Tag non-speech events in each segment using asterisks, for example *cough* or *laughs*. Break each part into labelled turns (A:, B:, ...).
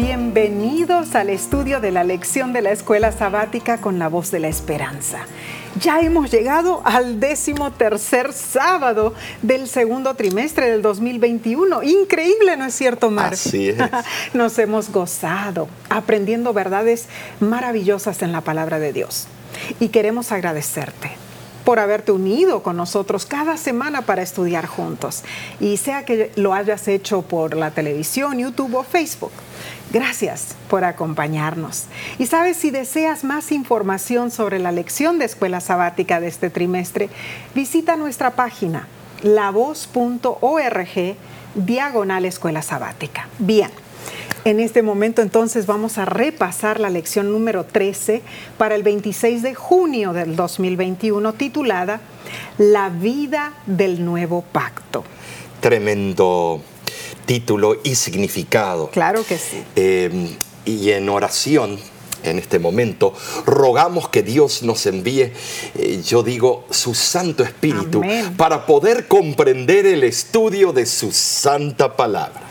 A: bienvenidos al estudio de la lección de la escuela sabática con la voz de la esperanza. Ya hemos llegado al décimo tercer sábado del segundo trimestre del 2021. Increíble, ¿no es cierto, Mar?
B: Así es. *laughs*
A: Nos hemos gozado aprendiendo verdades maravillosas en la palabra de Dios. Y queremos agradecerte por haberte unido con nosotros cada semana para estudiar juntos. Y sea que lo hayas hecho por la televisión, YouTube o Facebook. Gracias por acompañarnos. Y sabes, si deseas más información sobre la lección de escuela sabática de este trimestre, visita nuestra página lavoz.org diagonal escuela sabática. Bien. En este momento entonces vamos a repasar la lección número 13 para el 26 de junio del 2021 titulada La vida del nuevo pacto.
B: Tremendo título y significado.
A: Claro que sí.
B: Eh, y en oración, en este momento, rogamos que Dios nos envíe, eh, yo digo, su Santo Espíritu
A: Amén.
B: para poder comprender el estudio de su santa palabra.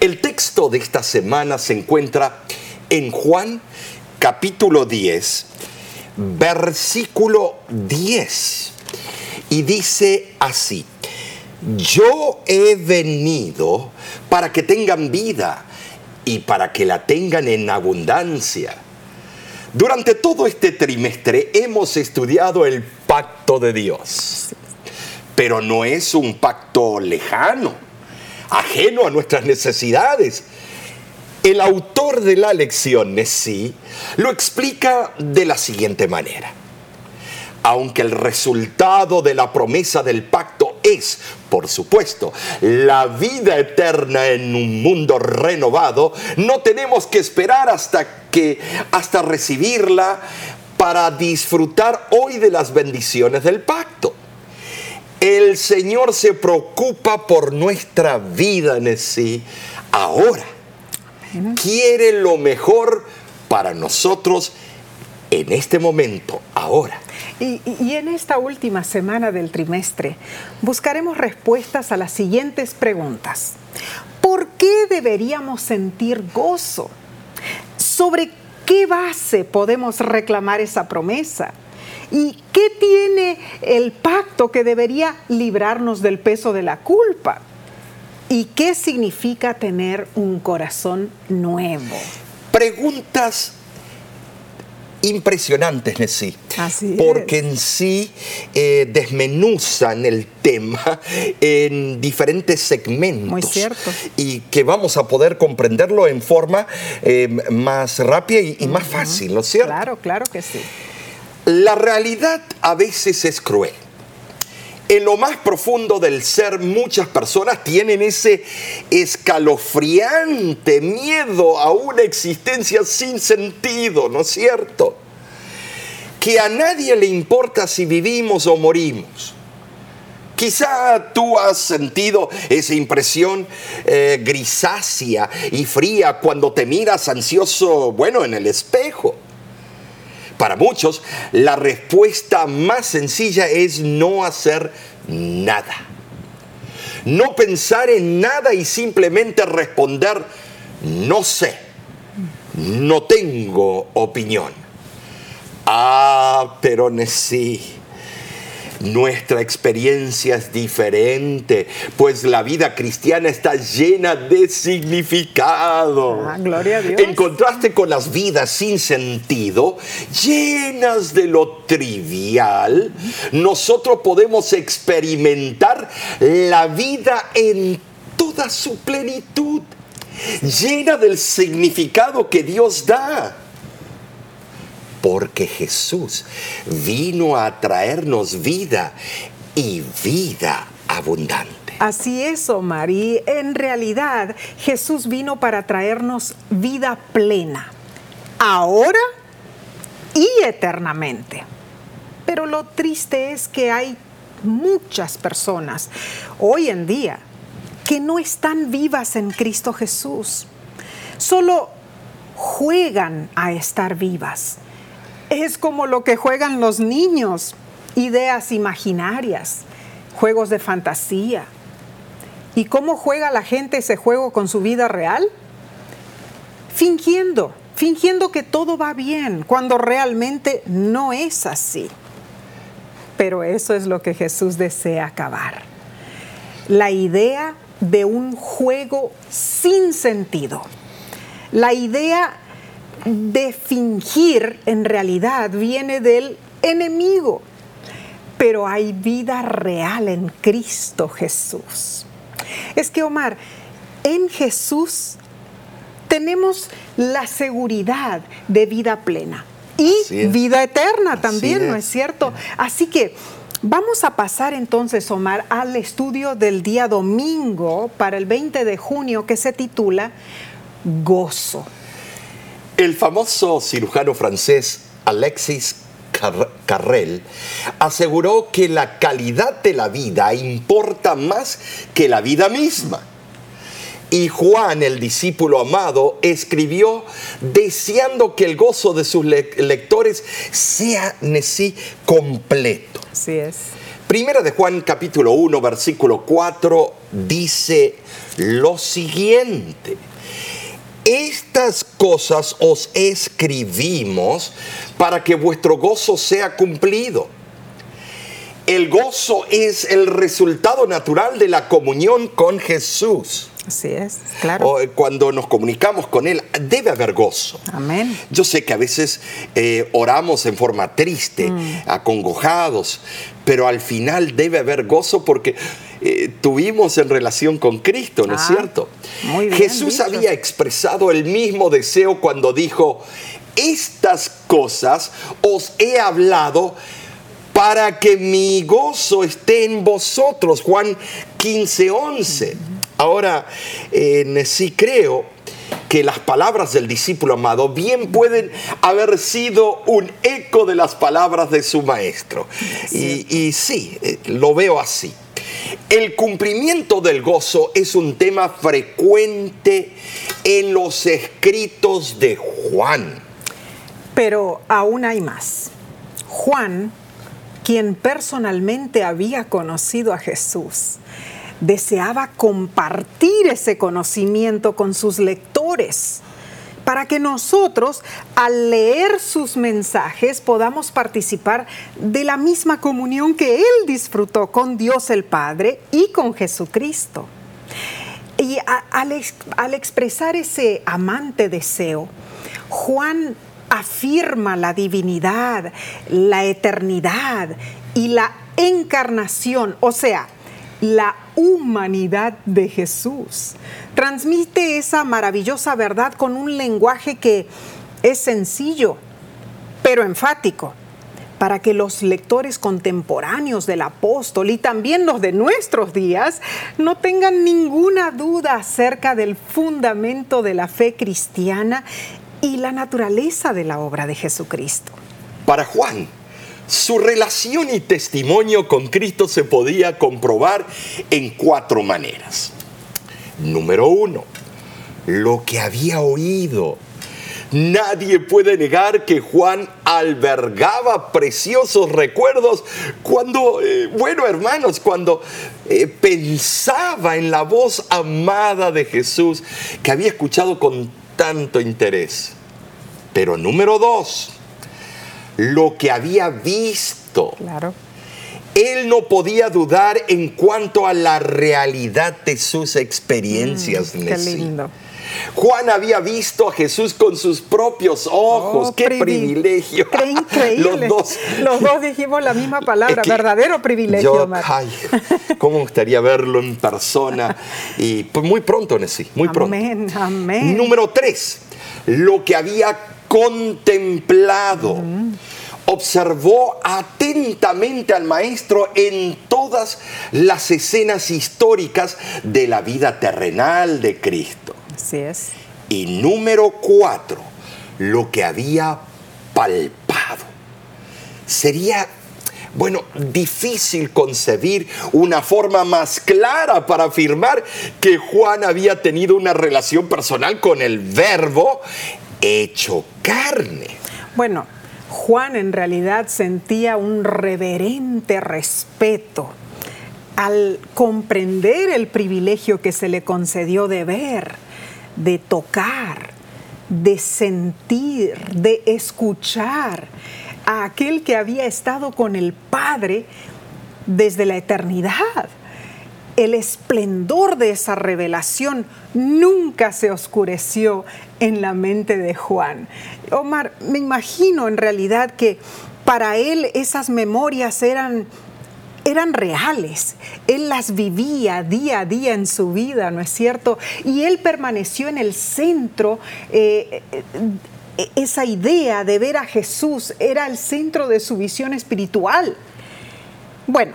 B: El texto de esta semana se encuentra en Juan capítulo 10, versículo 10. Y dice así, yo he venido para que tengan vida y para que la tengan en abundancia. Durante todo este trimestre hemos estudiado el pacto de Dios, pero no es un pacto lejano, ajeno a nuestras necesidades. El autor de la lección, sí, lo explica de la siguiente manera. Aunque el resultado de la promesa del pacto es, por supuesto, la vida eterna en un mundo renovado, no tenemos que esperar hasta que hasta recibirla para disfrutar hoy de las bendiciones del pacto. El Señor se preocupa por nuestra vida en sí ahora. Quiere lo mejor para nosotros en este momento, ahora.
A: Y, y, en esta última semana del trimestre buscaremos respuestas a las siguientes preguntas. ¿Por qué deberíamos sentir gozo? ¿Sobre qué base podemos reclamar esa promesa? ¿Y qué tiene el pacto que debería librarnos del peso de la culpa? ¿Y qué significa tener un corazón nuevo?
B: Preguntas impresionantes en sí.
A: Así
B: porque
A: es.
B: en sí eh, desmenuzan el tema *laughs* en diferentes segmentos.
A: Muy cierto.
B: Y que vamos a poder comprenderlo en forma eh, más rápida y, y más fácil, ¿no es cierto?
A: Claro, claro que sí.
B: La realidad a veces es cruel. En lo más profundo del ser muchas personas tienen ese escalofriante miedo a una existencia sin sentido, ¿no es cierto? Que a nadie le importa si vivimos o morimos. Quizá tú has sentido esa impresión eh, grisácea y fría cuando te miras ansioso, bueno, en el espejo. Para muchos, la respuesta más sencilla es no hacer nada. No pensar en nada y simplemente responder, no sé, no tengo opinión. Ah, pero sí. Nuestra experiencia es diferente, pues la vida cristiana está llena de significado.
A: Ah, gloria a Dios.
B: En contraste con las vidas sin sentido, llenas de lo trivial, nosotros podemos experimentar la vida en toda su plenitud, llena del significado que Dios da porque Jesús vino a traernos vida y vida abundante.
A: Así es, Omar. En realidad Jesús vino para traernos vida plena, ahora y eternamente. Pero lo triste es que hay muchas personas hoy en día que no están vivas en Cristo Jesús. Solo juegan a estar vivas es como lo que juegan los niños, ideas imaginarias, juegos de fantasía. ¿Y cómo juega la gente ese juego con su vida real? fingiendo, fingiendo que todo va bien, cuando realmente no es así. Pero eso es lo que Jesús desea acabar. La idea de un juego sin sentido. La idea de fingir en realidad viene del enemigo, pero hay vida real en Cristo Jesús. Es que Omar, en Jesús tenemos la seguridad de vida plena y vida eterna también, ¿no es cierto? Así que vamos a pasar entonces, Omar, al estudio del día domingo para el 20 de junio que se titula Gozo.
B: El famoso cirujano francés Alexis Carrel aseguró que la calidad de la vida importa más que la vida misma. Y Juan, el discípulo amado, escribió deseando que el gozo de sus lectores sea en sí completo.
A: Así es.
B: Primera de Juan capítulo 1, versículo 4 dice lo siguiente. Estas cosas os escribimos para que vuestro gozo sea cumplido. El gozo es el resultado natural de la comunión con Jesús.
A: Así es, claro.
B: Eh, cuando nos comunicamos con Él, debe haber gozo.
A: Amén.
B: Yo sé que a veces eh, oramos en forma triste, mm. acongojados, pero al final debe haber gozo porque eh, tuvimos en relación con Cristo, ¿no es ah, cierto?
A: Muy bien
B: Jesús había expresado el mismo deseo cuando dijo, estas cosas os he hablado para que mi gozo esté en vosotros. Juan 15, 11. Ahora, sí creo que las palabras del discípulo amado bien pueden haber sido un eco de las palabras de su maestro. Y, sí, eh, lo veo así. El cumplimiento del gozo es un tema frecuente en los escritos de Juan.
A: Pero aún hay más. Juan, quien personalmente había conocido a Jesús, deseaba compartir ese conocimiento con sus lectores para que nosotros al leer sus mensajes podamos participar de la misma comunión que Él disfrutó con Dios el Padre y con Jesucristo. Y al, expresar ese amante deseo, Juan afirma la divinidad, la eternidad y la encarnación, o sea, la humanidad de Jesús. Transmite esa maravillosa verdad con un lenguaje que es sencillo, pero enfático, para que los lectores contemporáneos del apóstol y también los de nuestros días no tengan ninguna duda acerca del fundamento de la fe cristiana y la naturaleza de la obra de Jesucristo.
B: Para Juan, su relación y testimonio con Cristo se podía comprobar en cuatro maneras. Número uno, lo que había oído. Nadie puede negar que Juan albergaba preciosos recuerdos cuando, eh, bueno hermanos, cuando eh, pensaba en la voz amada de Jesús que había escuchado con tanto interés. Pero número dos, lo que había visto.
A: Claro.
B: Él no podía dudar en cuanto a la realidad de sus experiencias.
A: Mm, qué lindo.
B: Juan había visto a Jesús con sus propios ojos. Oh, ¡Qué privilegio!
A: ¡Qué increíble! Los dos. dijimos la misma *laughs* palabra, verdadero privilegio.
B: Yo, ay, ¿Cómo me gustaría verlo en persona? Y pues muy pronto, Nessie, muy pronto.
A: Amén, amén.
B: Número tres, lo que había contemplado. Observó atentamente al maestro en todas las escenas históricas de la vida terrenal de Cristo.
A: Así es.
B: Y número cuatro, lo que había palpado. Sería bueno, difícil concebir una forma más clara para afirmar que Juan había tenido una relación personal con el verbo hecho carne.
A: Bueno, Juan en realidad sentía un reverente respeto al comprender el privilegio que se le concedió de ver, de tocar, de sentir, de escuchar a aquel que había estado con el Padre desde la eternidad. El esplendor de esa revelación nunca se oscureció en la mente de Juan. Omar, me imagino en realidad que para él esas memorias eran eran reales. Él las vivía día a día en su vida, ¿no es cierto? Y él permaneció en el centro. Eh, esa idea de ver a Jesús era el centro de su visión espiritual. Bueno,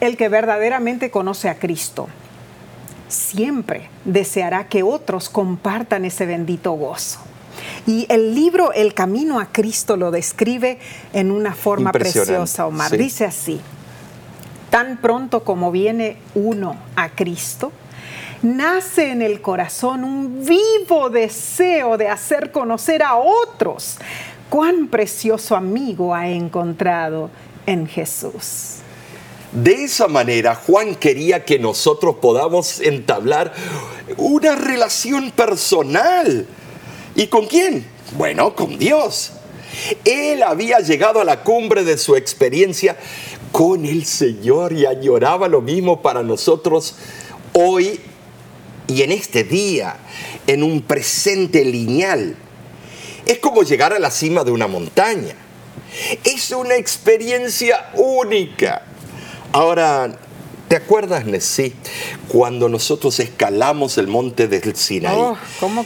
A: el que verdaderamente conoce a Cristo siempre deseará que otros compartan ese bendito gozo. Y el libro El Camino a Cristo lo describe en una forma preciosa, Omar. Dice así, tan pronto como viene uno a Cristo, nace en el corazón un vivo deseo de hacer conocer a otros cuán precioso amigo ha encontrado en Jesús.
B: De esa manera, Juan quería que nosotros podamos entablar una relación personal. ¿Y con quién? Bueno, con Dios. Él había llegado a la cumbre de su experiencia con el Señor y añoraba lo mismo para nosotros hoy y en este día, en un presente lineal. Es como llegar a la cima de una montaña. Es una experiencia única. Ahora, ¿Te acuerdas, Nessie, cuando nosotros escalamos el monte del Sinaí?
A: Oh,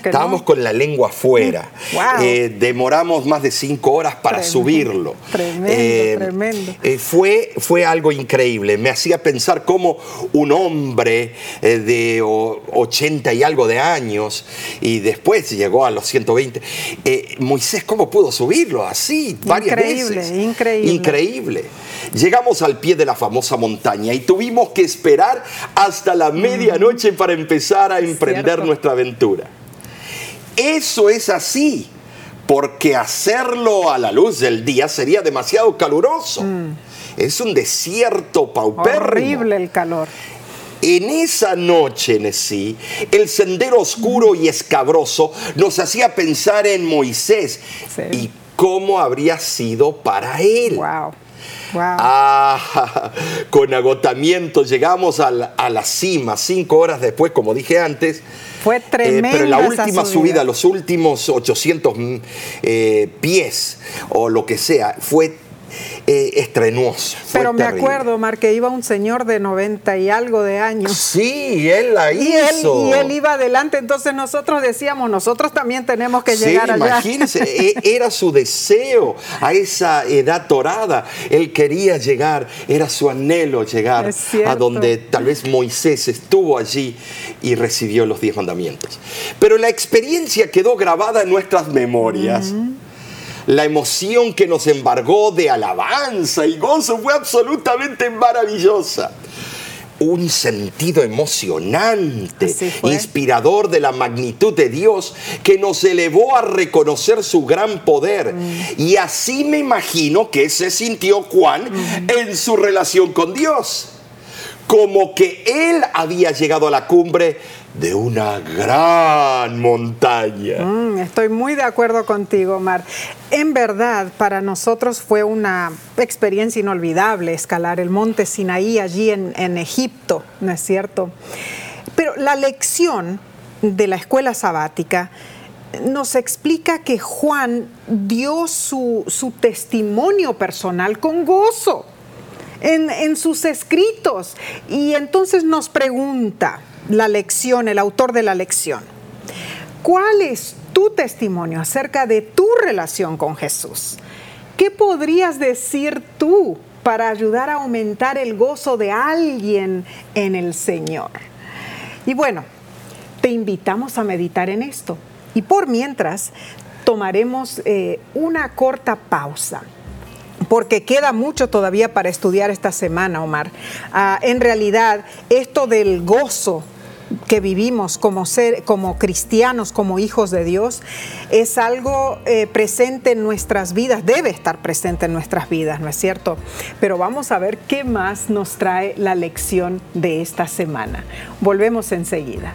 B: Estábamos con la lengua afuera.
A: Mm,
B: eh, demoramos más de cinco horas para subirlo.
A: Tremendo, eh, tremendo.
B: Eh, fue, fue algo increíble. Me hacía pensar cómo un hombre de 80 y algo de años, y después llegó a los 120, Moisés, ¿cómo pudo subirlo así varias
A: increíble,
B: veces?
A: Increíble,
B: increíble. Llegamos al pie de la famosa montaña y tuvimos que esperar hasta la medianoche para empezar a emprender nuestra aventura. Eso es así, porque hacerlo a la luz del día sería demasiado caluroso.
A: Mm.
B: Es un desierto paupérrimo.
A: Horrible el calor.
B: En esa noche, Nesí, el sendero oscuro y escabroso nos hacía pensar en Moisés y cómo habría sido para él.
A: Wow.
B: Ah, *laughs* con agotamiento llegamos a la, cima, cinco horas después, como dije antes.
A: Fue tremenda.
B: Eh, pero la última subida. los últimos 800 eh, pies o lo que sea, fue eh, estrenuoso.
A: Pero me acuerdo, Mar, que iba un señor de 90 y algo de años.
B: Sí, él la
A: y
B: hizo.
A: Él, y él iba adelante, entonces nosotros decíamos, nosotros también tenemos que llegar allá.
B: Imagínense, *laughs* e, era su deseo a esa edad dorada. Él quería llegar, era su anhelo llegar a donde tal vez Moisés estuvo allí y recibió los diez mandamientos. Pero la experiencia quedó grabada en nuestras memorias la emoción que nos embargó de alabanza y gozo fue absolutamente maravillosa. Un sentido emocionante, inspirador de la magnitud de Dios que nos elevó a reconocer su gran poder. Mm. Y así me imagino que se sintió Juan mm. en su relación con Dios. Como que él había llegado a la cumbre de una gran montaña.
A: Mm, estoy muy de acuerdo contigo, Mar. En verdad, para nosotros fue una experiencia inolvidable escalar el monte Sinaí allí en, Egipto, ¿no es cierto? Pero la lección de la escuela sabática nos explica que Juan dio su, testimonio personal con gozo en, sus escritos y entonces nos pregunta, la lección, el autor de la lección. ¿Cuál es tu testimonio acerca de tu relación con Jesús? ¿Qué podrías decir tú para ayudar a aumentar el gozo de alguien en el Señor? Y bueno, te invitamos a meditar en esto. Y por mientras, tomaremos eh, una corta pausa porque queda mucho todavía para estudiar esta semana, Omar. Ah, en realidad, esto del gozo que vivimos como, ser, como cristianos, como hijos de Dios, es algo eh, presente en nuestras vidas, debe estar presente en nuestras vidas, ¿no es cierto? Pero vamos a ver qué más nos trae la lección de esta semana. Volvemos enseguida.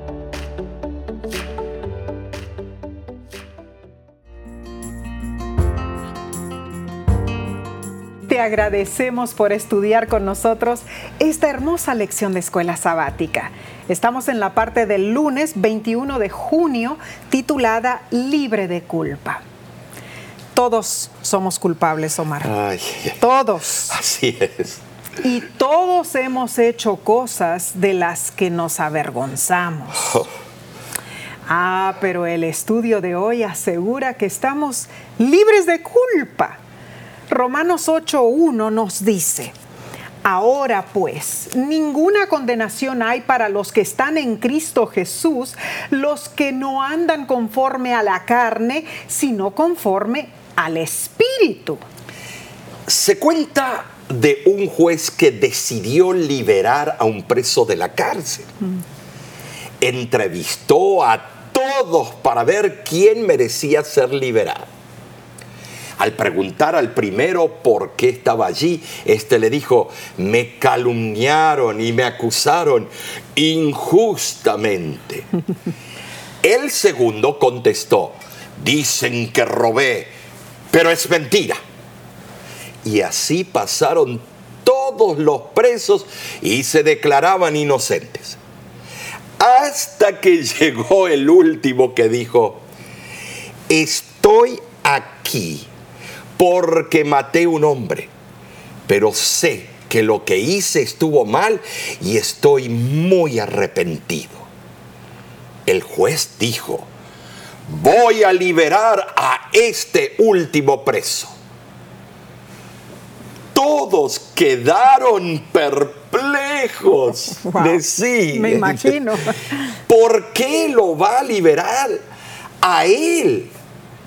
A: Te agradecemos por estudiar con nosotros esta hermosa lección de escuela sabática. Estamos en la parte del lunes 21 de junio titulada Libre de culpa. Todos somos culpables, Omar.
B: Ay,
A: Todos.
B: así es.
A: Y todos hemos hecho cosas de las que nos avergonzamos.
B: Oh,
A: Ah, pero el estudio de hoy asegura que estamos libres de culpa. Romanos 8.1 nos dice, ahora pues, ninguna condenación hay para los que están en Cristo Jesús, los que no andan conforme a la carne, sino conforme al Espíritu.
B: Se cuenta de un juez que decidió liberar a un preso de la cárcel. Entrevistó a todos para ver quién merecía ser liberado. Al preguntar al primero por qué estaba allí, este le dijo, me calumniaron y me acusaron injustamente. *laughs* El segundo contestó, dicen que robé, pero es mentira. Y así pasaron todos los presos y se declaraban inocentes. Hasta que *laughs* llegó el último que dijo, estoy aquí porque maté un hombre, pero sé que lo que hice estuvo mal y estoy muy arrepentido. El juez dijo, voy a liberar a este último preso. Todos quedaron perplejos *laughs*
A: Wow,
B: de sí.
A: me imagino. *laughs*
B: ¿Por qué lo va a liberar a él?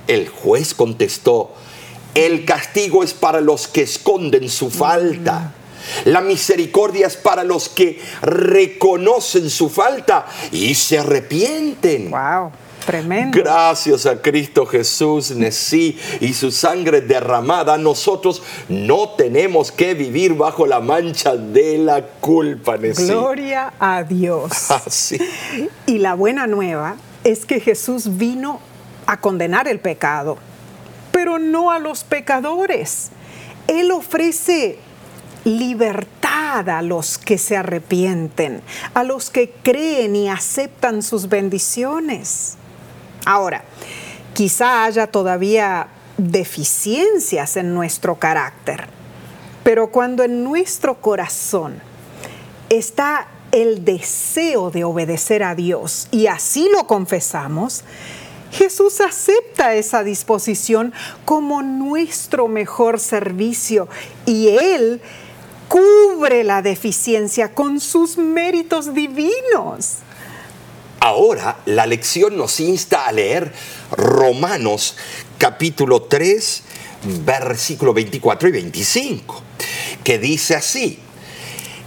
B: El juez contestó, el castigo es para los que esconden su falta. La misericordia es para los que reconocen su falta y se arrepienten.
A: Wow, tremendo.
B: Gracias a Cristo Jesús, Nesí, y su sangre derramada, nosotros no tenemos que vivir bajo la mancha de la culpa, Nesí.
A: Gloria a Dios. *laughs*
B: Así.
A: Y la buena nueva es que Jesús vino a condenar el pecado, pero no a los pecadores. Él ofrece libertad a los que se arrepienten, a los que creen y aceptan sus bendiciones. Ahora, quizá haya todavía deficiencias en nuestro carácter, pero cuando en nuestro corazón está el deseo de obedecer a Dios y así lo confesamos, Jesús acepta esa disposición como nuestro mejor servicio y Él cubre la deficiencia con sus méritos divinos.
B: Ahora la lección nos insta a leer Romanos capítulo 3, versículo 24 y 25, que dice así,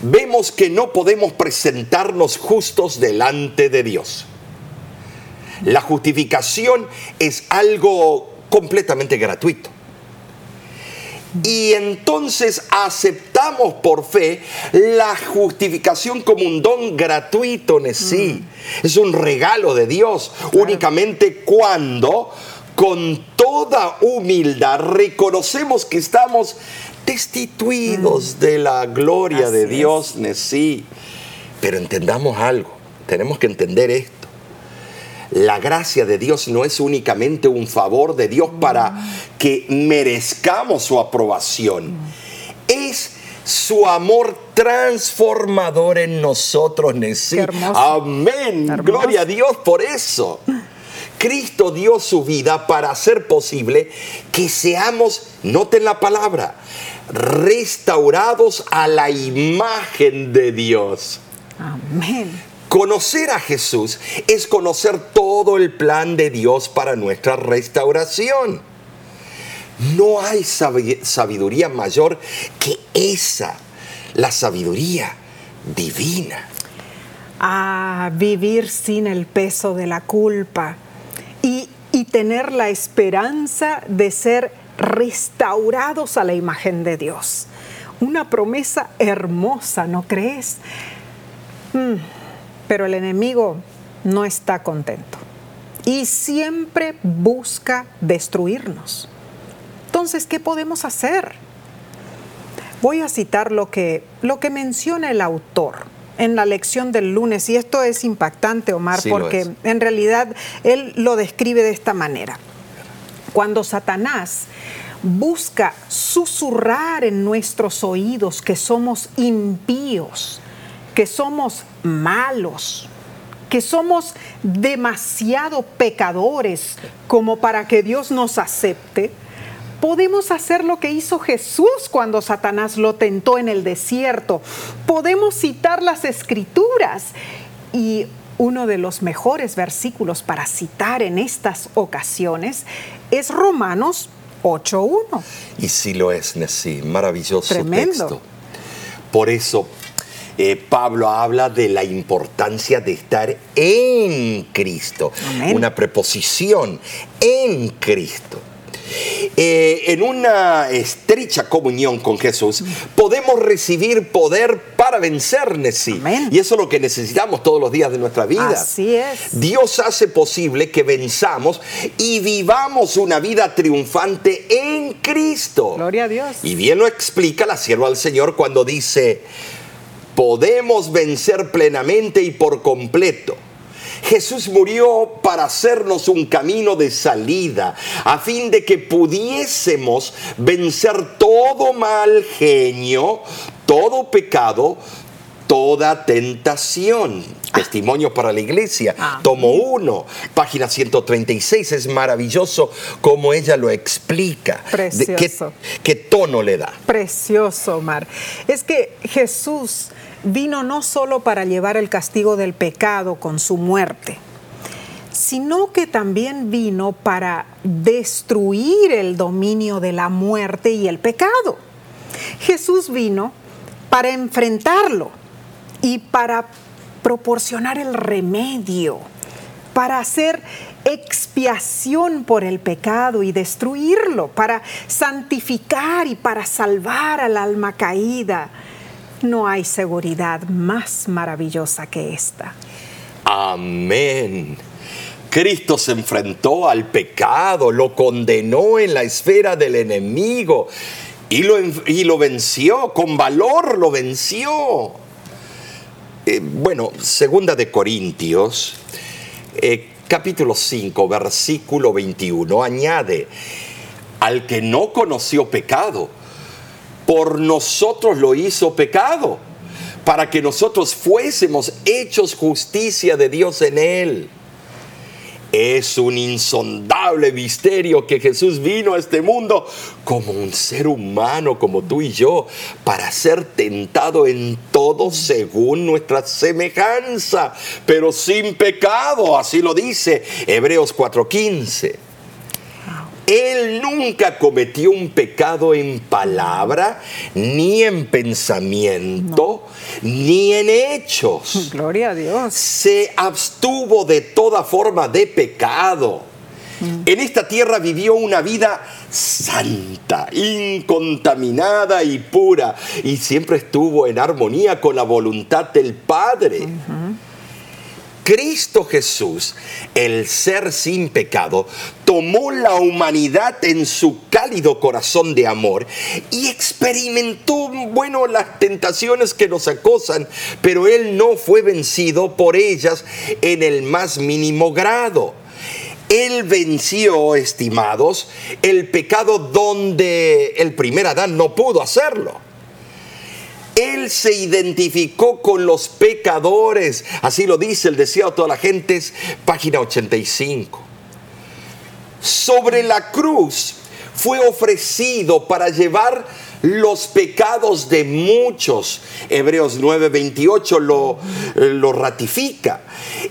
B: vemos que no podemos presentarnos justos delante de Dios. La justificación es algo completamente gratuito. Y entonces aceptamos por fe la justificación como un don gratuito en sí. Es un regalo de Dios únicamente cuando con toda humildad reconocemos que estamos destituidos de la gloria de
A: Así es.
B: Dios, Nesí. Pero entendamos algo, tenemos que entender esto. La gracia de Dios no es únicamente un favor de Dios para que merezcamos su aprobación. Es su amor transformador en nosotros, Nesí. Amén. Gloria a Dios por eso. *laughs* Cristo dio su vida para hacer posible que seamos, noten la palabra, restaurados a la imagen de Dios.
A: Amén.
B: Conocer a Jesús es conocer todo el plan de Dios para nuestra restauración. No hay sabiduría mayor que esa, la sabiduría divina.
A: A vivir sin el peso de la culpa y, y tener la esperanza de ser restaurados a la imagen de Dios. Una promesa hermosa, ¿no crees? Mm, pero el enemigo no está contento y siempre busca destruirnos. Entonces, ¿qué podemos hacer? Voy a citar lo que, lo que menciona el autor en la lección del lunes, y esto es impactante, Omar, porque en realidad él lo describe de esta manera. Cuando Satanás busca susurrar en nuestros oídos que somos impíos, que somos malos, que somos demasiado pecadores como para que Dios nos acepte, Podemos hacer lo que hizo Jesús cuando Satanás lo tentó en el desierto. Podemos citar las escrituras. Y uno de los mejores versículos para citar en estas ocasiones es Romanos 8.1.
B: Y sí lo es, sí, maravilloso texto. Por eso eh, Pablo habla de la importancia de estar en Cristo. Una preposición, en Cristo. Eh, en una estrecha comunión con Jesús, podemos recibir poder para vencer. Y eso es lo que necesitamos todos los días de nuestra vida.
A: Así es.
B: Dios hace posible que venzamos y vivamos una vida triunfante en Cristo.
A: Gloria a Dios.
B: Y bien lo explica la sierva al Señor cuando dice, podemos vencer plenamente y por completo Jesús murió para hacernos un camino de salida, a fin de que pudiésemos vencer todo mal genio, todo pecado, toda tentación. Testimonio para la iglesia, ah. tomo 1, página 136. Es maravilloso como ella lo explica.
A: Precioso.
B: qué, tono le da?
A: Precioso, Omar. Es que Jesús vino no solo para llevar el castigo del pecado con su muerte, sino que también vino para destruir el dominio de la muerte y el pecado. Jesús vino para enfrentarlo y para proporcionar el remedio, para hacer expiación por el pecado y destruirlo, para santificar y para salvar al alma caída no hay seguridad más maravillosa que esta.
B: Amén. Cristo se enfrentó al pecado, lo condenó en la esfera del enemigo y lo, y lo venció, con valor lo venció. Eh, bueno, segunda de Corintios, eh, capítulo 5, versículo 21, añade, al que no conoció pecado, por nosotros lo hizo pecado, para que nosotros fuésemos hechos justicia de Dios en él. Es un insondable misterio que Jesús vino a este mundo como un ser humano como tú y yo para ser tentado en todo según nuestra semejanza, pero sin pecado, así lo dice Hebreos 4:15. Él nunca cometió un pecado en palabra, ni en pensamiento, ni en hechos. *laughs*
A: Gloria a Dios.
B: Se abstuvo de toda forma de pecado. Mm. En esta tierra vivió una vida santa, incontaminada y pura, y siempre estuvo en armonía con la voluntad del Padre. Cristo Jesús, el ser sin pecado, tomó la humanidad en su cálido corazón de amor y experimentó, bueno, las tentaciones que nos acosan, pero Él no fue vencido por ellas en el más mínimo grado. Él venció, estimados, el pecado donde el primer Adán no pudo hacerlo. Él se identificó con los pecadores. Así lo dice el deseo de toda la gente, página 85. sobre la cruz fue ofrecido para llevar los pecados de muchos. Hebreos 9:28 lo, lo ratifica.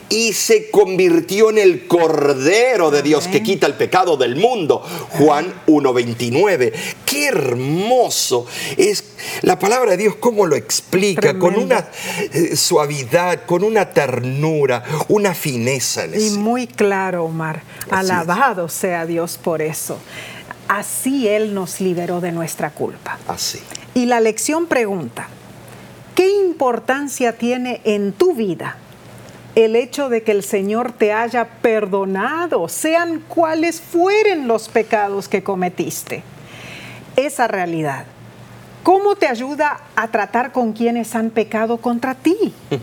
B: Y se convirtió en el Cordero de Dios que quita el pecado del mundo. Juan 1:29. Qué hermoso es la palabra de Dios, cómo lo explica, con una eh, suavidad, con una ternura, una fineza.
A: y muy claro, Omar. Alabado sea Dios por eso. Así Él nos liberó de nuestra culpa.
B: Así.
A: Y la lección pregunta, ¿qué importancia tiene en tu vida el hecho de que el Señor te haya perdonado, sean cuales fueren los pecados que cometiste? Esa realidad, ¿cómo te ayuda a tratar con quienes han pecado contra ti? *laughs*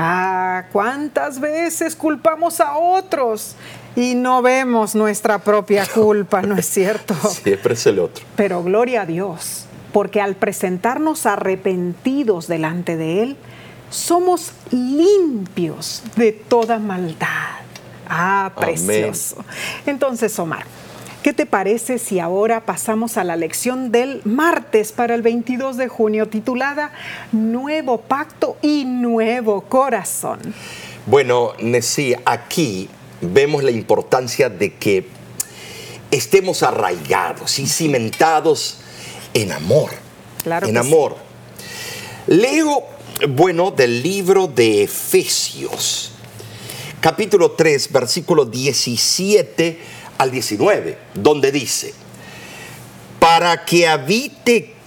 A: Ah, ¿cuántas veces culpamos a otros y no vemos nuestra propia culpa, ¿no es *laughs* cierto?
B: Siempre es el otro.
A: Pero gloria a Dios, porque al presentarnos arrepentidos delante de Él, somos limpios de toda maldad. Ah, precioso. Entonces, Omar, ¿qué te parece si ahora pasamos a la lección del martes para el 22 de junio titulada Nuevo Pacto y Nuevo Corazón?
B: Bueno, Nesí, aquí vemos la importancia de que estemos arraigados y cimentados en amor.
A: Claro
B: en amor. Leo, bueno, del libro de Efesios, capítulo 3, versículo 17 al 19, donde dice, para que habite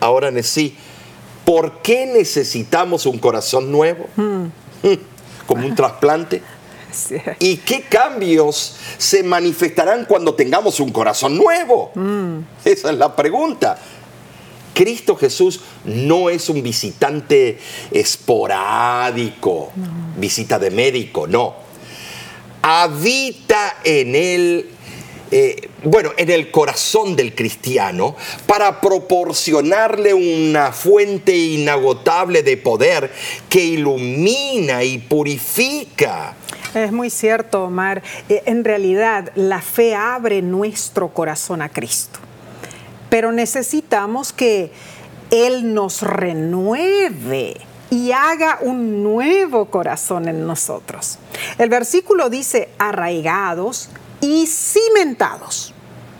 B: Ahora, en sí, ¿por qué necesitamos un corazón nuevo? Hmm. *laughs* Como un trasplante. *laughs* ¿Y qué cambios se manifestarán cuando tengamos un corazón nuevo? Hmm. Esa es la pregunta. Cristo Jesús no es un visitante esporádico, visita de médico, no. Habita en él eh, bueno, en el corazón del cristiano para proporcionarle una fuente inagotable de poder que ilumina y purifica.
A: Es muy cierto, Omar. Eh, en realidad, la fe abre nuestro corazón a Cristo. Pero necesitamos que Él nos renueve y haga un nuevo corazón en nosotros. El versículo dice, arraigados y cimentados.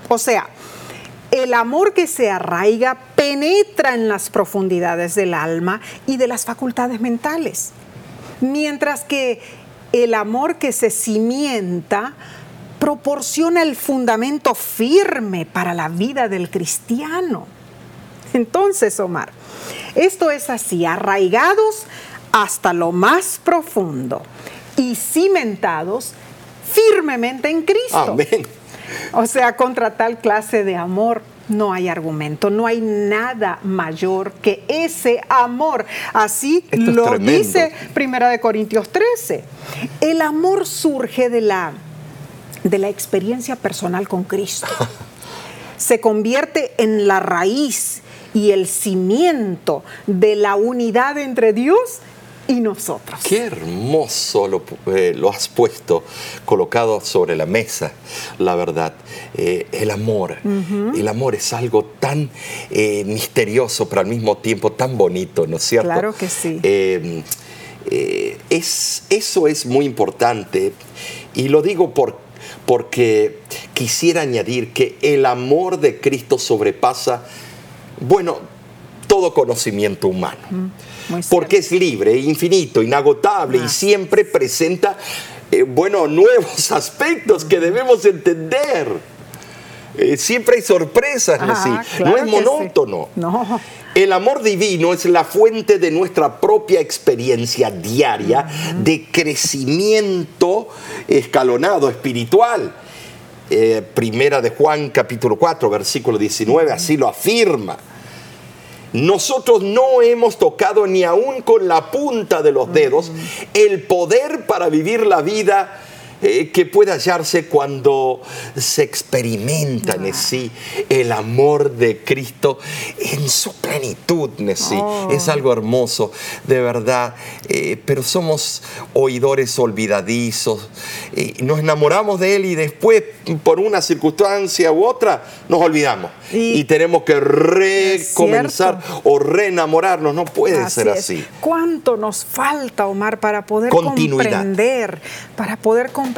A: O sea, el amor que se arraiga penetra en las profundidades del alma y de las facultades mentales, mientras que el amor que se cimienta proporciona el fundamento firme para la vida del cristiano. Entonces, Omar, esto es así, arraigados hasta lo más profundo y cimentados firmemente en Cristo.
B: Amén.
A: O sea, contra tal clase de amor no hay argumento, no hay nada mayor que ese amor. Así lo dice Primera de Corintios 13. El amor surge de la, de la experiencia personal con Cristo. *laughs* Se convierte en la raíz y el cimiento de la unidad entre Dios y nosotros.
B: Qué hermoso lo, eh, lo, has puesto, colocado sobre la mesa, la verdad. Eh, el amor, el amor es algo tan eh, misterioso, pero al mismo tiempo tan bonito, ¿no es cierto?
A: Claro que sí.
B: es, eso es muy importante y lo digo por, porque quisiera añadir que el amor de Cristo sobrepasa, bueno, todo conocimiento humano porque es libre, infinito, inagotable y siempre presenta, eh, bueno, *laughs* nuevos aspectos que debemos entender. Eh, siempre hay sorpresas, no es monótono. El amor divino es la fuente de nuestra propia experiencia diaria de crecimiento escalonado espiritual. eh, primera de Juan capítulo 4, versículo 19, así lo afirma. Nosotros no hemos tocado ni aún con la punta de los dedos el poder para vivir la vida eh, que puede hallarse cuando se experimenta, Nesí, el amor de Cristo en su plenitud, Nesí.
A: Oh.
B: Es algo hermoso, de verdad. Eh, pero somos oidores olvidadizos. Eh, nos enamoramos de Él y después, por una circunstancia u otra, nos olvidamos.
A: Y-
B: Y, tenemos que recomenzar o reenamorarnos. No puede ser
A: es.
B: así.
A: ¿Cuánto nos falta, Omar, para poder
B: Continuidad.
A: comprender, para poder comprender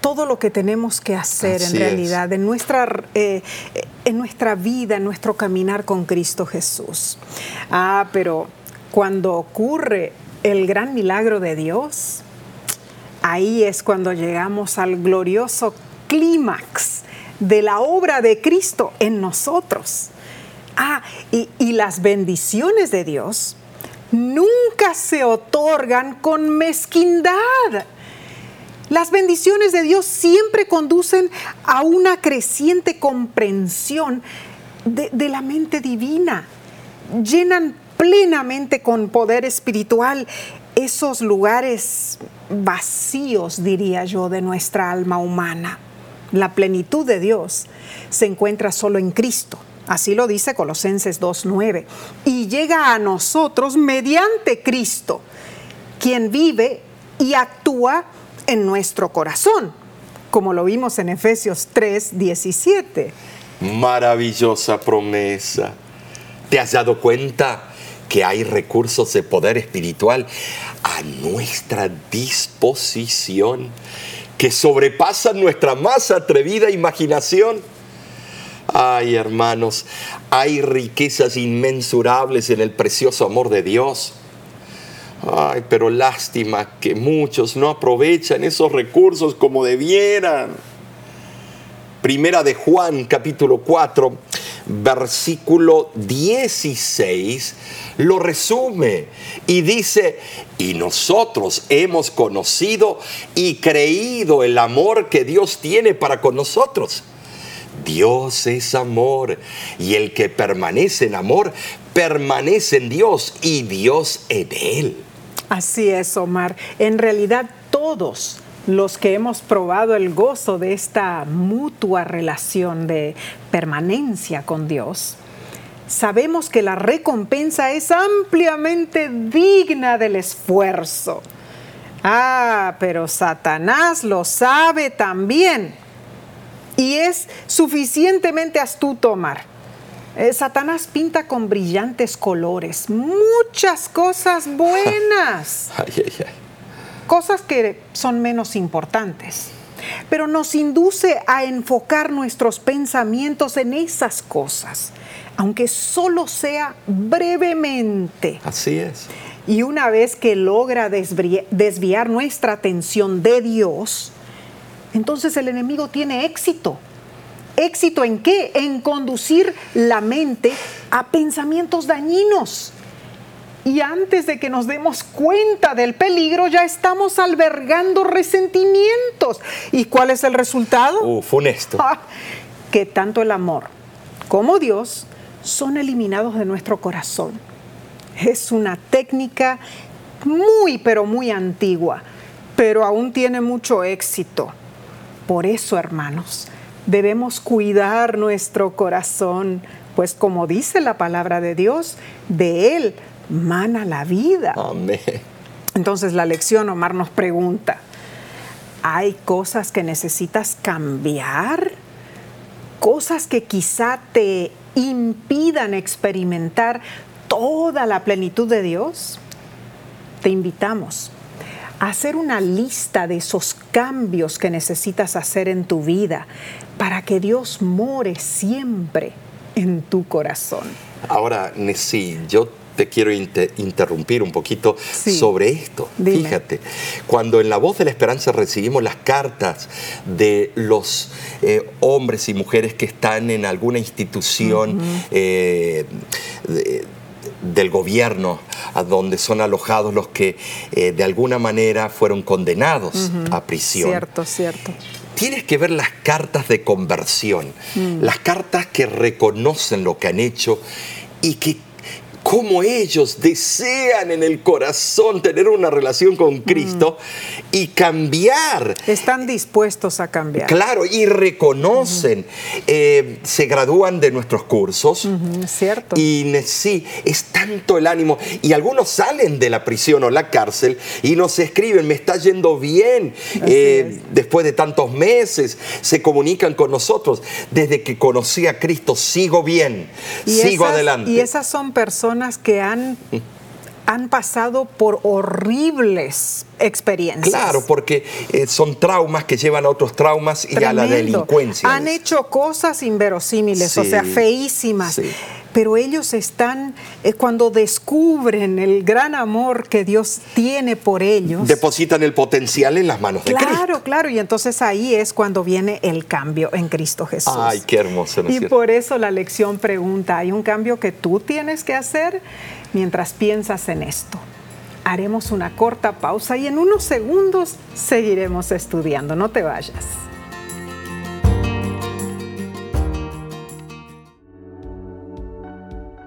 A: todo lo que tenemos que hacer
B: Así
A: en
B: es.
A: realidad en nuestra, eh, en nuestra vida, en nuestro caminar con Cristo Jesús? Ah, pero cuando ocurre el gran milagro de Dios, ahí es cuando llegamos al glorioso clímax de la obra de Cristo en nosotros. Ah, y, y las bendiciones de Dios nunca se otorgan con mezquindad. Las bendiciones de Dios siempre conducen a una creciente comprensión de, la mente divina. Llenan plenamente con poder espiritual esos lugares vacíos, diría yo, de nuestra alma humana. La plenitud de Dios se encuentra solo en Cristo. Así lo dice Colosenses 2.9. Y llega a nosotros mediante Cristo, quien vive y actúa en nuestro corazón, como lo vimos en Efesios 3.17.
B: Maravillosa promesa. ¿Te has dado cuenta que hay recursos de poder espiritual a nuestra disposición que sobrepasan nuestra más atrevida imaginación? Ay, hermanos, hay riquezas inmensurables en el precioso amor de Dios. Ay, pero lástima que muchos no aprovechan esos recursos como debieran. Primera de Juan, capítulo 4, versículo 16, lo resume y dice, y nosotros hemos conocido y creído el amor que Dios tiene para con nosotros. Dios es amor y el que permanece en amor permanece en Dios y Dios en él.
A: Así es, Omar. En realidad todos los que hemos probado el gozo de esta mutua relación de permanencia con Dios, sabemos que la recompensa es ampliamente digna del esfuerzo. Ah, pero Satanás lo sabe también y es suficientemente astuto, Omar. Eh, Satanás pinta con brillantes colores muchas cosas buenas *laughs*
B: Ay, ay, ay.
A: cosas que son menos importantes, pero nos induce a enfocar nuestros pensamientos en esas cosas, aunque solo sea brevemente.
B: Así es.
A: Y una vez que logra desviar nuestra atención de Dios, entonces el enemigo tiene éxito. ¿Éxito en qué? En conducir la mente a pensamientos dañinos. Y antes de que nos demos cuenta del peligro, ya estamos albergando resentimientos. ¿Y cuál es el resultado?
B: Uh, funesto. *laughs*
A: Ah, que tanto el amor como Dios son eliminados de nuestro corazón. Es una técnica muy, pero muy antigua, pero aún tiene mucho éxito. Por eso, hermanos, debemos cuidar nuestro corazón, pues como dice la palabra de Dios, de él mana la vida.
B: Amén.
A: Entonces la lección, Omar nos pregunta, ¿hay cosas que necesitas cambiar? ¿Cosas que quizá te impidan experimentar toda la plenitud de Dios? Te invitamos hacer una lista de esos cambios que necesitas hacer en tu vida para que Dios more siempre en tu corazón.
B: Ahora, Nessie, yo te quiero inter- interrumpir un poquito
A: Sí.
B: sobre esto.
A: Dime.
B: Fíjate, cuando en La Voz de la Esperanza recibimos las cartas de los eh, hombres y mujeres que están en alguna institución eh, de- del gobierno, a donde son alojados los que eh, de alguna manera fueron condenados a prisión.
A: Cierto, cierto.
B: tienes que ver las cartas de conversión, las cartas que reconocen lo que han hecho y que cómo ellos desean en el corazón tener una relación con Cristo y cambiar.
A: Están dispuestos a cambiar.
B: Claro, y reconocen, eh, se gradúan de nuestros cursos.
A: cierto.
B: Y sí, es tanto el ánimo. Y algunos salen de la prisión o la cárcel y nos escriben, me está yendo bien. Eh, después de tantos meses, se comunican con nosotros. Desde que conocí a Cristo, sigo bien, sigo adelante.
A: Y esas son personas que han, han pasado por horribles experiencias.
B: Claro, porque eh, son traumas que llevan a otros traumas y a la delincuencia.
A: Han hecho cosas inverosímiles, o sea, feísimas. Pero ellos están, eh, cuando descubren el gran amor que Dios tiene por ellos.
B: Depositan el potencial en las manos de
A: Cristo.
B: Claro,
A: claro, y entonces ahí es cuando viene el cambio en Cristo Jesús.
B: Ay, qué hermoso.
A: y por eso la lección pregunta, ¿hay un cambio que tú tienes que hacer mientras piensas en esto? haremos una corta pausa y en unos segundos seguiremos estudiando. No te vayas.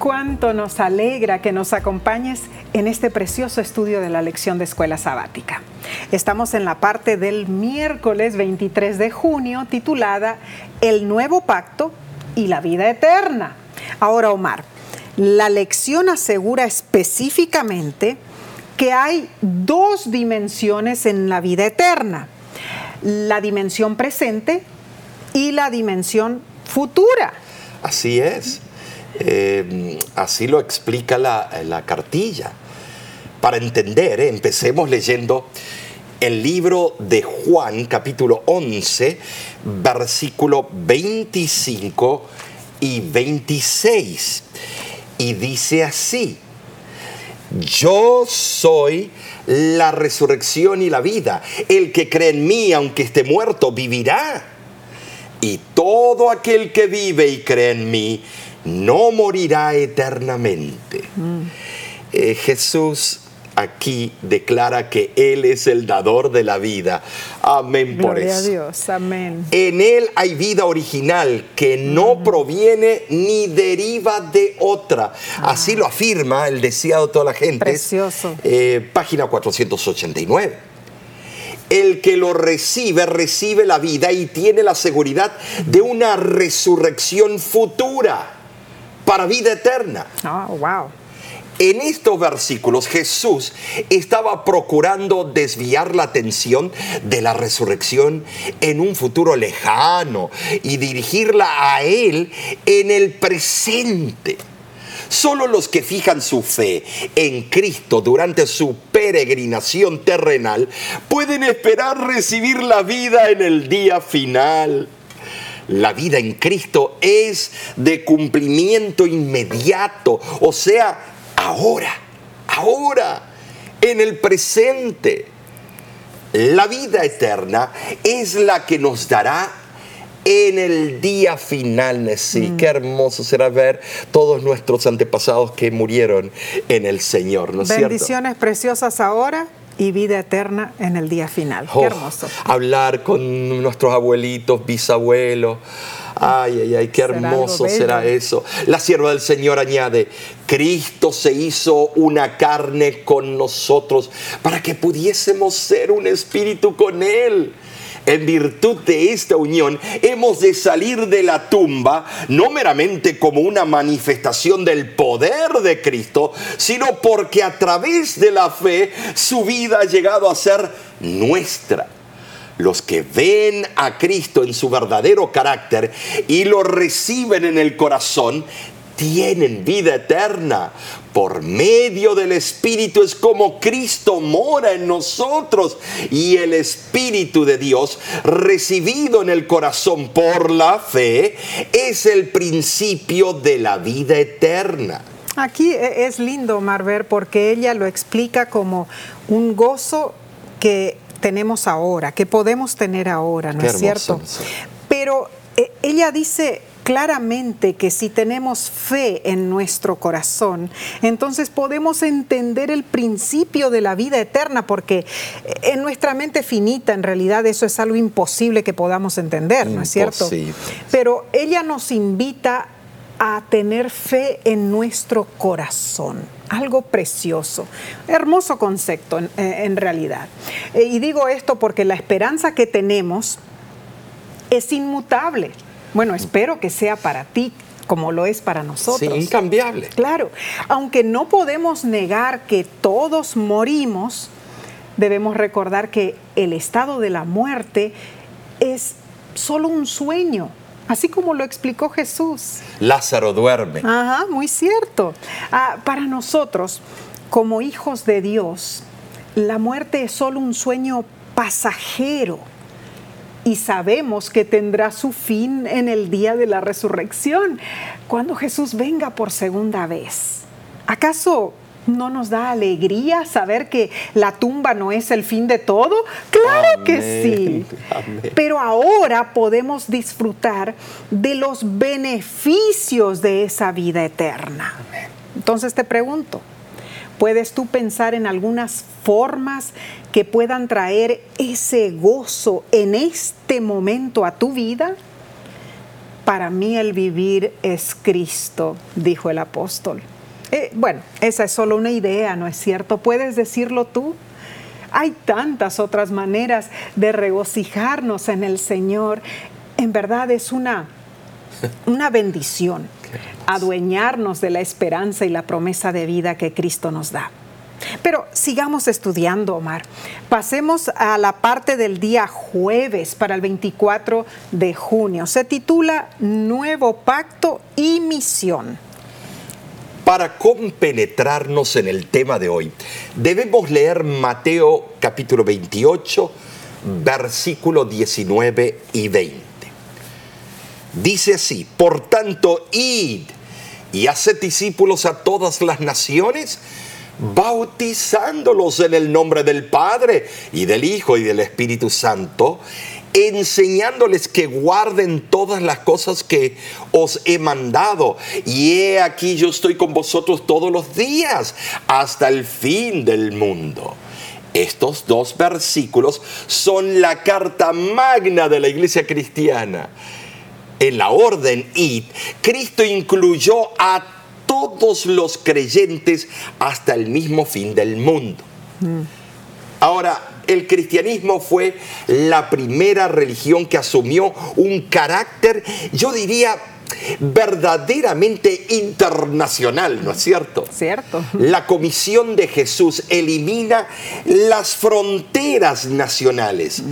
A: Cuánto nos alegra que nos acompañes en este precioso estudio de la lección de escuela sabática. Estamos en la parte del miércoles 23 de junio titulada El nuevo pacto y la vida eterna. Ahora, Omar, la lección asegura específicamente que hay dos dimensiones en la vida eterna, la dimensión presente y la dimensión futura.
B: Así es. Eh, así lo explica la, cartilla. Para entender, eh, empecemos leyendo el libro de Juan, capítulo 11, versículo 25 y 26. Y dice así, yo soy la resurrección y la vida. El que cree en mí, aunque esté muerto, vivirá. Y todo aquel que vive y cree en mí, no morirá eternamente. Eh, Jesús aquí declara que Él es el dador de la vida. Amén por
A: eso. a Dios, amén.
B: En Él hay vida original que no proviene ni deriva de otra. Ah. Así lo afirma el deseado de toda la gente.
A: Precioso.
B: Eh, página 489 el que lo recibe, recibe la vida y tiene la seguridad de una resurrección futura para vida eterna.
A: Oh, wow.
B: En estos versículos Jesús estaba procurando desviar la atención de la resurrección en un futuro lejano y dirigirla a Él en el presente. Solo los que fijan su fe en Cristo durante su peregrinación terrenal pueden esperar recibir la vida en el día final. La vida en Cristo es de cumplimiento inmediato, o sea, ahora, ahora, en el presente. La vida eterna es la que nos dará en el día final. Sí, mm. qué hermoso será ver todos nuestros antepasados que murieron en el Señor, ¿no es
A: Bendiciones preciosas ahora y vida eterna en el día final. Qué hermoso.
B: Hablar con nuestros abuelitos, bisabuelos. Ay, ay, ay, qué hermoso será eso. La sierva del Señor añade, Cristo se hizo una carne con nosotros para que pudiésemos ser un espíritu con Él. En virtud de esta unión hemos de salir de la tumba no meramente como una manifestación del poder de Cristo, sino porque a través de la fe su vida ha llegado a ser nuestra. Los que ven a Cristo en su verdadero carácter y lo reciben en el corazón, tienen vida eterna. Por medio del Espíritu es como Cristo mora en nosotros y el Espíritu de Dios recibido en el corazón por la fe es el principio de la vida eterna.
A: Aquí e, es lindo, Marver, porque ella lo explica como un gozo que tenemos ahora, que podemos tener ahora, ¿no es cierto? Pero eh, ella dice claramente que si tenemos fe en nuestro corazón, entonces podemos entender el principio de la vida eterna, porque en nuestra mente finita en realidad eso es algo imposible que podamos entender, ¿no es cierto? Pero ella nos invita a tener fe en nuestro corazón. Algo precioso, hermoso concepto en, eh, realidad. Eh, y digo esto porque la esperanza que tenemos es inmutable. Bueno, espero que sea para ti como lo es para nosotros.
B: Sí, incambiable.
A: Claro, aunque no podemos negar que todos morimos, debemos recordar que el estado de la muerte es solo un sueño, así como lo explicó Jesús.
B: Lázaro duerme.
A: Ajá, muy cierto. Ah, para nosotros, como hijos de Dios, la muerte es solo un sueño pasajero y sabemos que tendrá su fin en el día de la resurrección, cuando Jesús venga por segunda vez. ¿Acaso no nos da alegría saber que la tumba no es el fin de todo? Claro que sí. Pero ahora podemos disfrutar de los beneficios de esa vida eterna. Entonces te pregunto, ¿puedes tú pensar en algunas formas que puedan traer ese gozo en este momento a tu vida? Para mí el vivir es Cristo, dijo el apóstol. Eh, bueno, esa es solo una idea, ¿no es cierto? ¿Puedes decirlo tú? Hay tantas otras maneras de regocijarnos en el Señor. En verdad es una, *laughs* una bendición adueñarnos de la esperanza y la promesa de vida que Cristo nos da. Pero sigamos estudiando, Omar. Pasemos a la parte del día jueves para el 24 de junio. Se titula Nuevo Pacto y Misión.
B: Para compenetrarnos en el tema de hoy, debemos leer Mateo capítulo 28, versículo 19 y 20. Dice así, por tanto, id y haced discípulos a todas las naciones, bautizándolos en el nombre del Padre y del Hijo y del Espíritu Santo, enseñándoles que guarden todas las cosas que os he mandado. Y he aquí yo estoy con vosotros todos los días hasta el fin del mundo. Estos dos versículos son la carta magna de la iglesia cristiana. En la orden id, Cristo incluyó a todos los creyentes hasta el mismo fin del mundo. Ahora, el cristianismo fue la primera religión que asumió un carácter, yo diría, verdaderamente internacional, ¿no es cierto?
A: Cierto.
B: La comisión de Jesús elimina las fronteras nacionales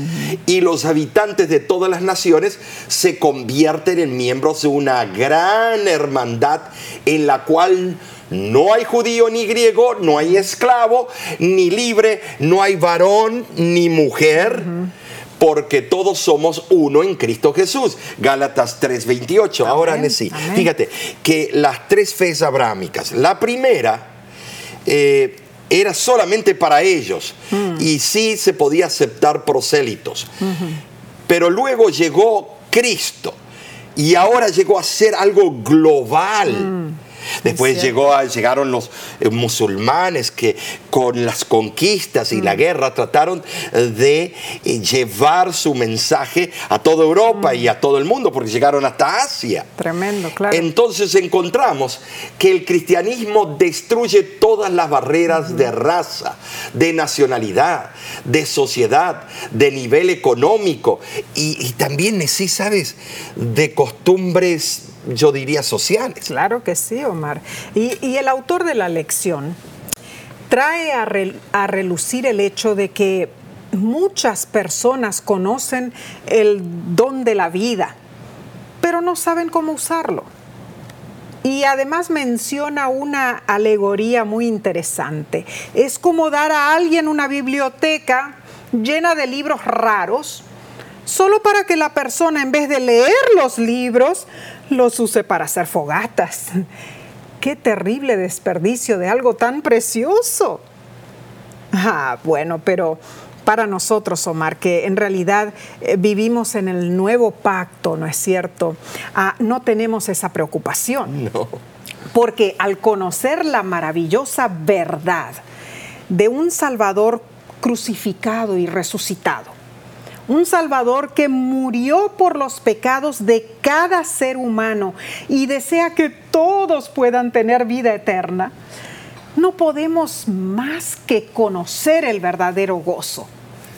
B: y los habitantes de todas las naciones se convierten en miembros de una gran hermandad en la cual no hay judío ni griego, no hay esclavo ni libre, no hay varón ni mujer porque todos somos uno en Cristo Jesús. Gálatas 3:28. Ahora, sí, fíjate que las tres fes abrámicas, la primera eh, era solamente para ellos mm. y sí se podía aceptar prosélitos. Pero luego llegó Cristo y ahora llegó a ser algo global. Mm. Después llegó a, llegaron los eh, musulmanes que con las conquistas y la mm. guerra trataron eh, de eh, llevar su mensaje a toda Europa y a mm. todo el mundo, porque llegaron hasta Asia.
A: Tremendo, claro.
B: Entonces encontramos que el cristianismo destruye todas las barreras de raza, de nacionalidad, de sociedad, de nivel económico y, y también, sí, ¿sabes?, de costumbres yo diría, sociales.
A: Claro que sí, Omar. Y, el autor de la lección trae a, a relucir el hecho de que muchas personas conocen el don de la vida, pero no saben cómo usarlo. Y además menciona una alegoría muy interesante. Es como dar a alguien una biblioteca llena de libros raros, solo para que la persona en vez de leer los libros, los use para hacer fogatas. Qué terrible desperdicio de algo tan precioso. Ah, bueno, pero para nosotros, Omar, que en realidad eh, vivimos en el nuevo pacto, ¿no es cierto? Ah, no tenemos esa preocupación.
B: No.
A: Porque al conocer la maravillosa verdad de un Salvador crucificado y resucitado, un Salvador que murió por los pecados de cada ser humano y desea que todos puedan tener vida eterna, no podemos más que conocer el verdadero gozo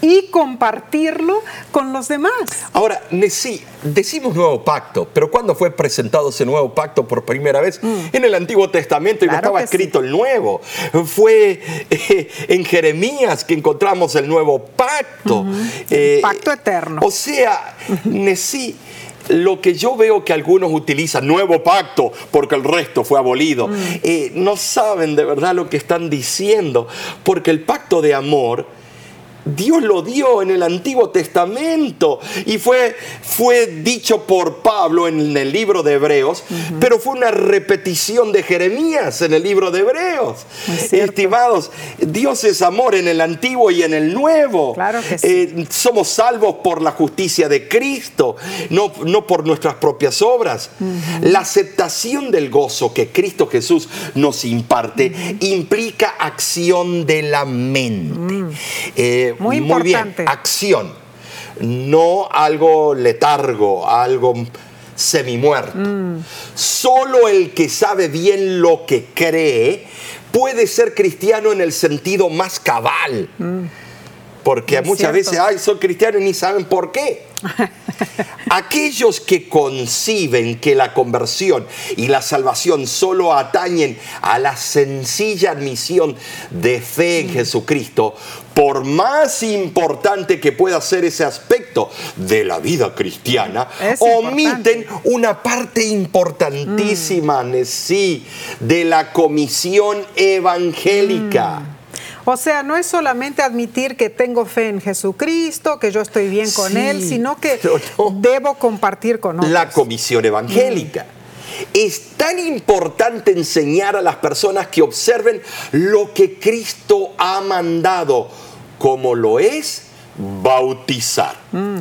A: y compartirlo con los demás.
B: Ahora, sí, decimos nuevo pacto, pero ¿cuándo fue presentado ese nuevo pacto por primera vez? Mm. En el Antiguo Testamento y no estaba escrito el nuevo. Fue eh, en Jeremías que encontramos el nuevo pacto.
A: Eh, pacto eterno.
B: O sea, sí lo que yo veo que algunos utilizan, nuevo pacto, porque el resto fue abolido, mm. eh, no saben de verdad lo que están diciendo, porque el pacto de amor Dios lo dio en el Antiguo Testamento y fue, fue dicho por Pablo en el libro de Hebreos, pero fue una repetición de Jeremías en el libro de Hebreos. Estimados, Dios es amor en el Antiguo y en el Nuevo.
A: Claro que sí.
B: Eh, somos salvos por la justicia de Cristo, no, no por nuestras propias obras. La aceptación del gozo que Cristo Jesús nos imparte implica acción de la mente.
A: Mm. Eh, muy, importante.
B: bien, acción, no algo letargo, algo semimuerto. Mm. Solo el que sabe bien lo que cree puede ser cristiano en el sentido más cabal. Mm. Porque muchas veces, ay, son cristianos y ni saben por qué. *laughs* Aquellos que conciben que la conversión y la salvación solo atañen a la sencilla admisión de fe en mm. Jesucristo, por más importante que pueda ser ese aspecto de la vida cristiana, omiten una parte importantísima, mm. sí, de la comisión evangélica. Mm.
A: O sea, no es solamente admitir que tengo fe en Jesucristo, que yo estoy bien con Él, sino que debo compartir con otros.
B: La comisión evangélica. Es tan importante enseñar a las personas que observen lo que Cristo ha mandado, como lo es bautizar. Mm.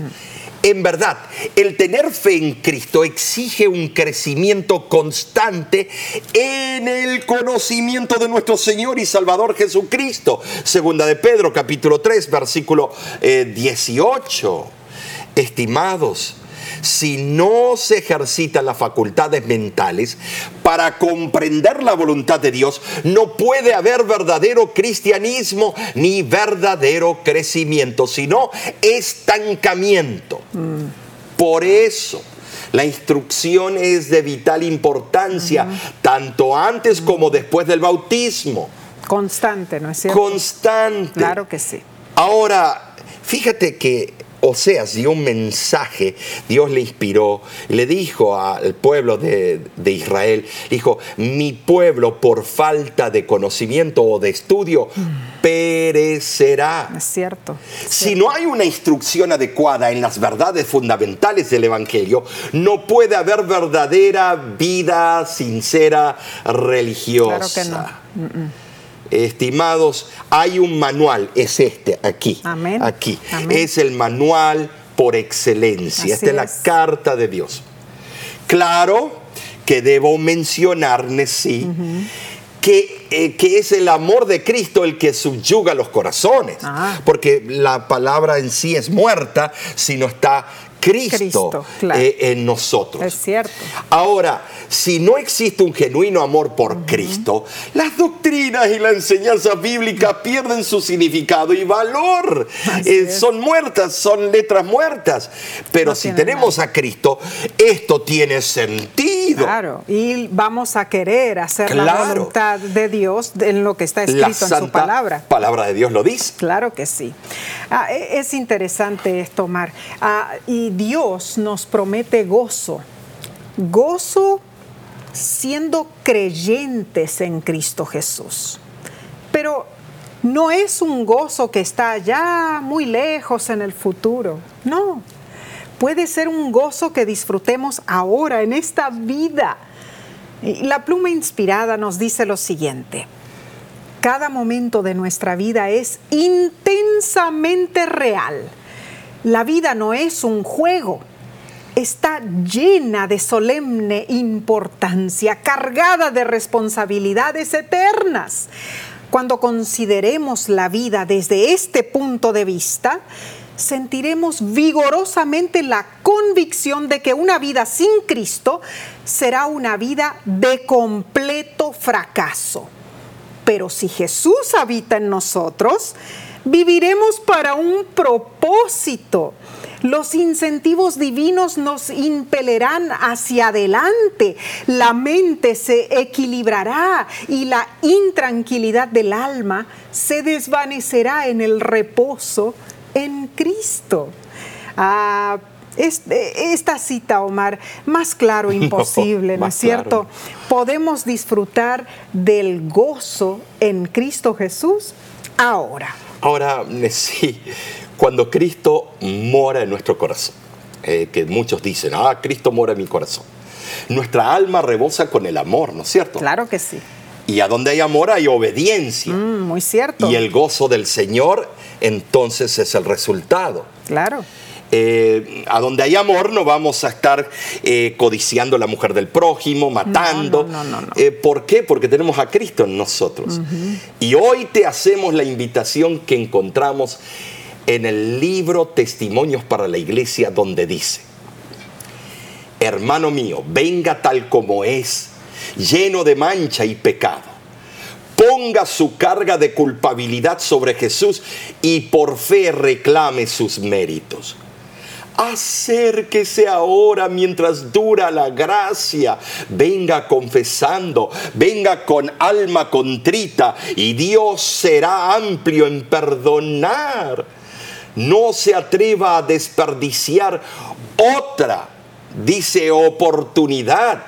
B: En verdad, el tener fe en Cristo exige un crecimiento constante en el conocimiento de nuestro Señor y Salvador Jesucristo. Segunda de Pedro, capítulo 3, versículo 18. Eh, Estimados, si no se ejercitan las facultades mentales para comprender la voluntad de Dios, no puede haber verdadero cristianismo ni verdadero crecimiento, sino estancamiento. Por eso, la instrucción es de vital importancia, tanto antes como después del bautismo.
A: Constante, ¿no es cierto?
B: Constante.
A: Claro que sí.
B: Ahora, fíjate que Oseas dio un mensaje, Dios le inspiró, le dijo al pueblo de, Israel, dijo, mi pueblo por falta de conocimiento o de estudio perecerá.
A: Es cierto.
B: si no hay una instrucción adecuada en las verdades fundamentales del Evangelio, no puede haber verdadera vida sincera religiosa.
A: Claro que no
B: estimados, hay un manual, es este, aquí.
A: Amén.
B: Aquí. Es el manual por excelencia. Esta es la carta de Dios. Claro que debo mencionar, sí, que, eh, que, es el amor de Cristo el que subyuga los corazones. Ah. Porque la palabra en sí es muerta si no está Cristo, eh, en nosotros.
A: Es cierto.
B: Ahora, si no existe un genuino amor por Cristo, las doctrinas y la enseñanza bíblica pierden su significado y valor. Eh, son muertas, son letras muertas. Pero si tenemos a Cristo, esto tiene sentido.
A: Claro, y vamos a querer hacer la voluntad de Dios en lo que está escrito en su palabra.
B: Palabra de Dios lo dice.
A: Claro que sí. Ah, e, es interesante esto, Mar. Ah, y Dios nos promete gozo. Gozo siendo creyentes en Cristo Jesús. Pero no es un gozo que está allá muy lejos en el futuro. No, puede ser un gozo que disfrutemos ahora, en esta vida. La pluma inspirada nos dice lo siguiente. Cada momento de nuestra vida es intensamente real. La vida no es un juego, está llena de solemne importancia, cargada de responsabilidades eternas. Cuando consideremos la vida desde este punto de vista, sentiremos vigorosamente la convicción de que una vida sin Cristo será una vida de completo fracaso. Pero si Jesús habita en nosotros, viviremos para un propósito. Los incentivos divinos nos impelerán hacia adelante, la mente se equilibrará y la intranquilidad del alma se desvanecerá en el reposo en Cristo. Ah, esta cita, Omar, más claro *laughs* imposible, ¿no, es cierto? Podemos disfrutar del gozo en Cristo Jesús ahora.
B: Ahora, *laughs* sí, cuando Cristo mora en nuestro corazón, eh, que muchos dicen, ah, Cristo mora en mi corazón. Nuestra alma rebosa con el amor, ¿no es cierto?
A: Claro que sí.
B: Y a donde hay amor hay obediencia.
A: Mm, muy cierto.
B: Y el gozo del Señor entonces es el resultado.
A: Claro.
B: Eh, a donde hay amor no vamos a estar eh, codiciando a la mujer del prójimo, matando.
A: No, no, no,
B: eh, ¿Por qué? Porque tenemos a Cristo en nosotros. Y hoy te hacemos la invitación que encontramos en el libro Testimonios para la Iglesia, donde dice, hermano mío, venga tal como es lleno de mancha y pecado. Ponga su carga de culpabilidad sobre Jesús y por fe reclame sus méritos. Acérquese ahora mientras dura la gracia. Venga confesando, venga con alma contrita y Dios será amplio en perdonar. No se atreva a desperdiciar otra, dice, oportunidad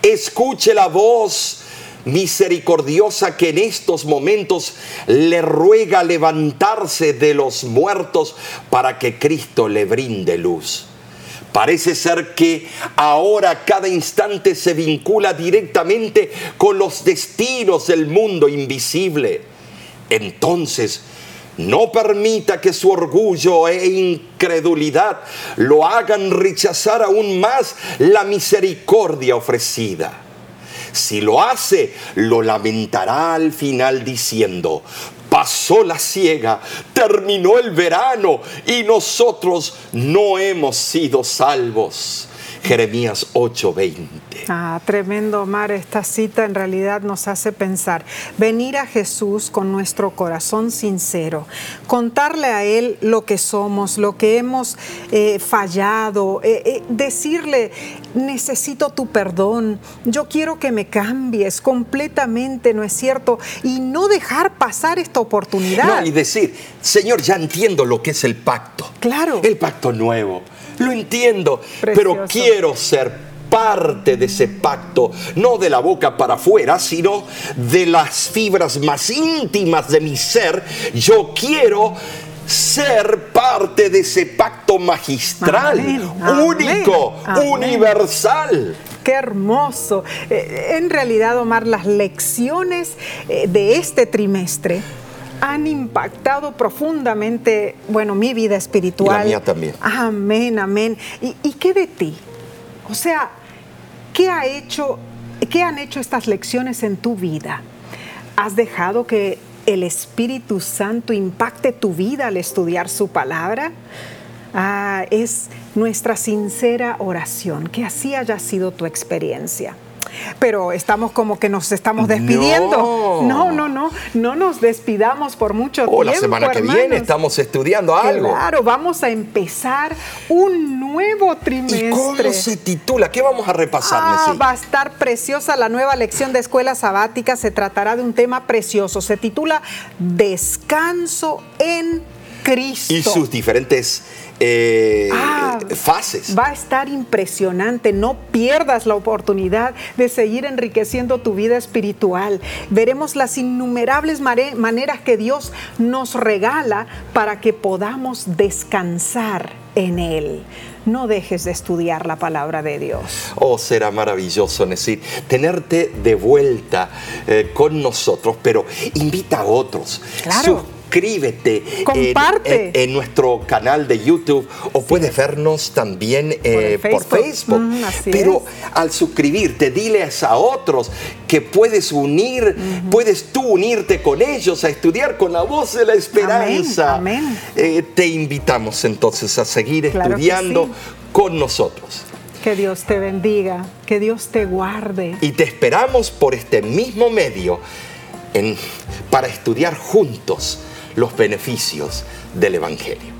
B: Escuche la voz misericordiosa que en estos momentos le ruega levantarse de los muertos para que Cristo le brinde luz. Parece ser que ahora cada instante se vincula directamente con los destinos del mundo invisible. Entonces, no permita que su orgullo e incredulidad lo hagan rechazar aún más la misericordia ofrecida. Si lo hace, lo lamentará al final diciendo, pasó la ciega, terminó el verano y nosotros no hemos sido salvos. Jeremías 8:20.
A: Ah, tremendo, Omar. Esta cita en realidad nos hace pensar. Venir a Jesús con nuestro corazón sincero, contarle a Él lo que somos, lo que hemos eh, fallado, eh, eh, decirle, necesito tu perdón, yo quiero que me cambies completamente, ¿no es cierto? Y no dejar pasar esta oportunidad.
B: y decir, Señor, ya entiendo lo que es el pacto.
A: Claro.
B: El pacto nuevo lo entiendo, pero quiero ser parte de ese pacto, no de la boca para afuera, sino de las fibras más íntimas de mi ser. Yo quiero ser parte de ese pacto magistral, único, universal.
A: Qué hermoso. Eh, en realidad, Omar, las lecciones eh, de este trimestre han impactado profundamente, bueno, mi vida espiritual.
B: la mía también.
A: Amén, amén. ¿Y, ¿Y, qué de ti? O sea, ¿qué ha hecho, qué han hecho estas lecciones en tu vida? ¿Has dejado que el Espíritu Santo impacte tu vida al estudiar su palabra? Ah, es nuestra sincera oración, que así haya sido tu experiencia pero estamos como que nos estamos despidiendo. No, no, no, no, nos despidamos por mucho tiempo.
B: Oh, la semana que viene estamos estudiando algo.
A: Claro, vamos a empezar un nuevo trimestre. ¿Y
B: cómo se titula? ¿Qué vamos a repasar,
A: ah, Va a estar preciosa la nueva lección de escuela sabática. Se tratará de un tema precioso. Se titula Descanso en Cristo.
B: Y sus diferentes eh,
A: Ah,
B: fases.
A: Va a estar impresionante. No pierdas la oportunidad de seguir enriqueciendo tu vida espiritual. Veremos las innumerables maneras que Dios nos regala para que podamos descansar en Él. No dejes de estudiar la palabra de Dios.
B: Oh, será maravilloso, Nesir, tenerte de vuelta eh, con nosotros, pero invita a otros.
A: Claro.
B: Suscríbete en-
A: Comparte.
B: En, en nuestro canal de YouTube o puedes vernos también eh,
A: Por Facebook. Mm,
B: pero
A: es.
B: al suscribirte, diles a otros que puedes unir, puedes tú unirte con ellos a estudiar con la voz de la esperanza.
A: amén.
B: Eh, te invitamos entonces a seguir
A: Claro
B: estudiando
A: sí.
B: con nosotros.
A: Que Dios te bendiga, que Dios te guarde.
B: y te esperamos por este mismo medio en- para estudiar juntos los beneficios del Evangelio.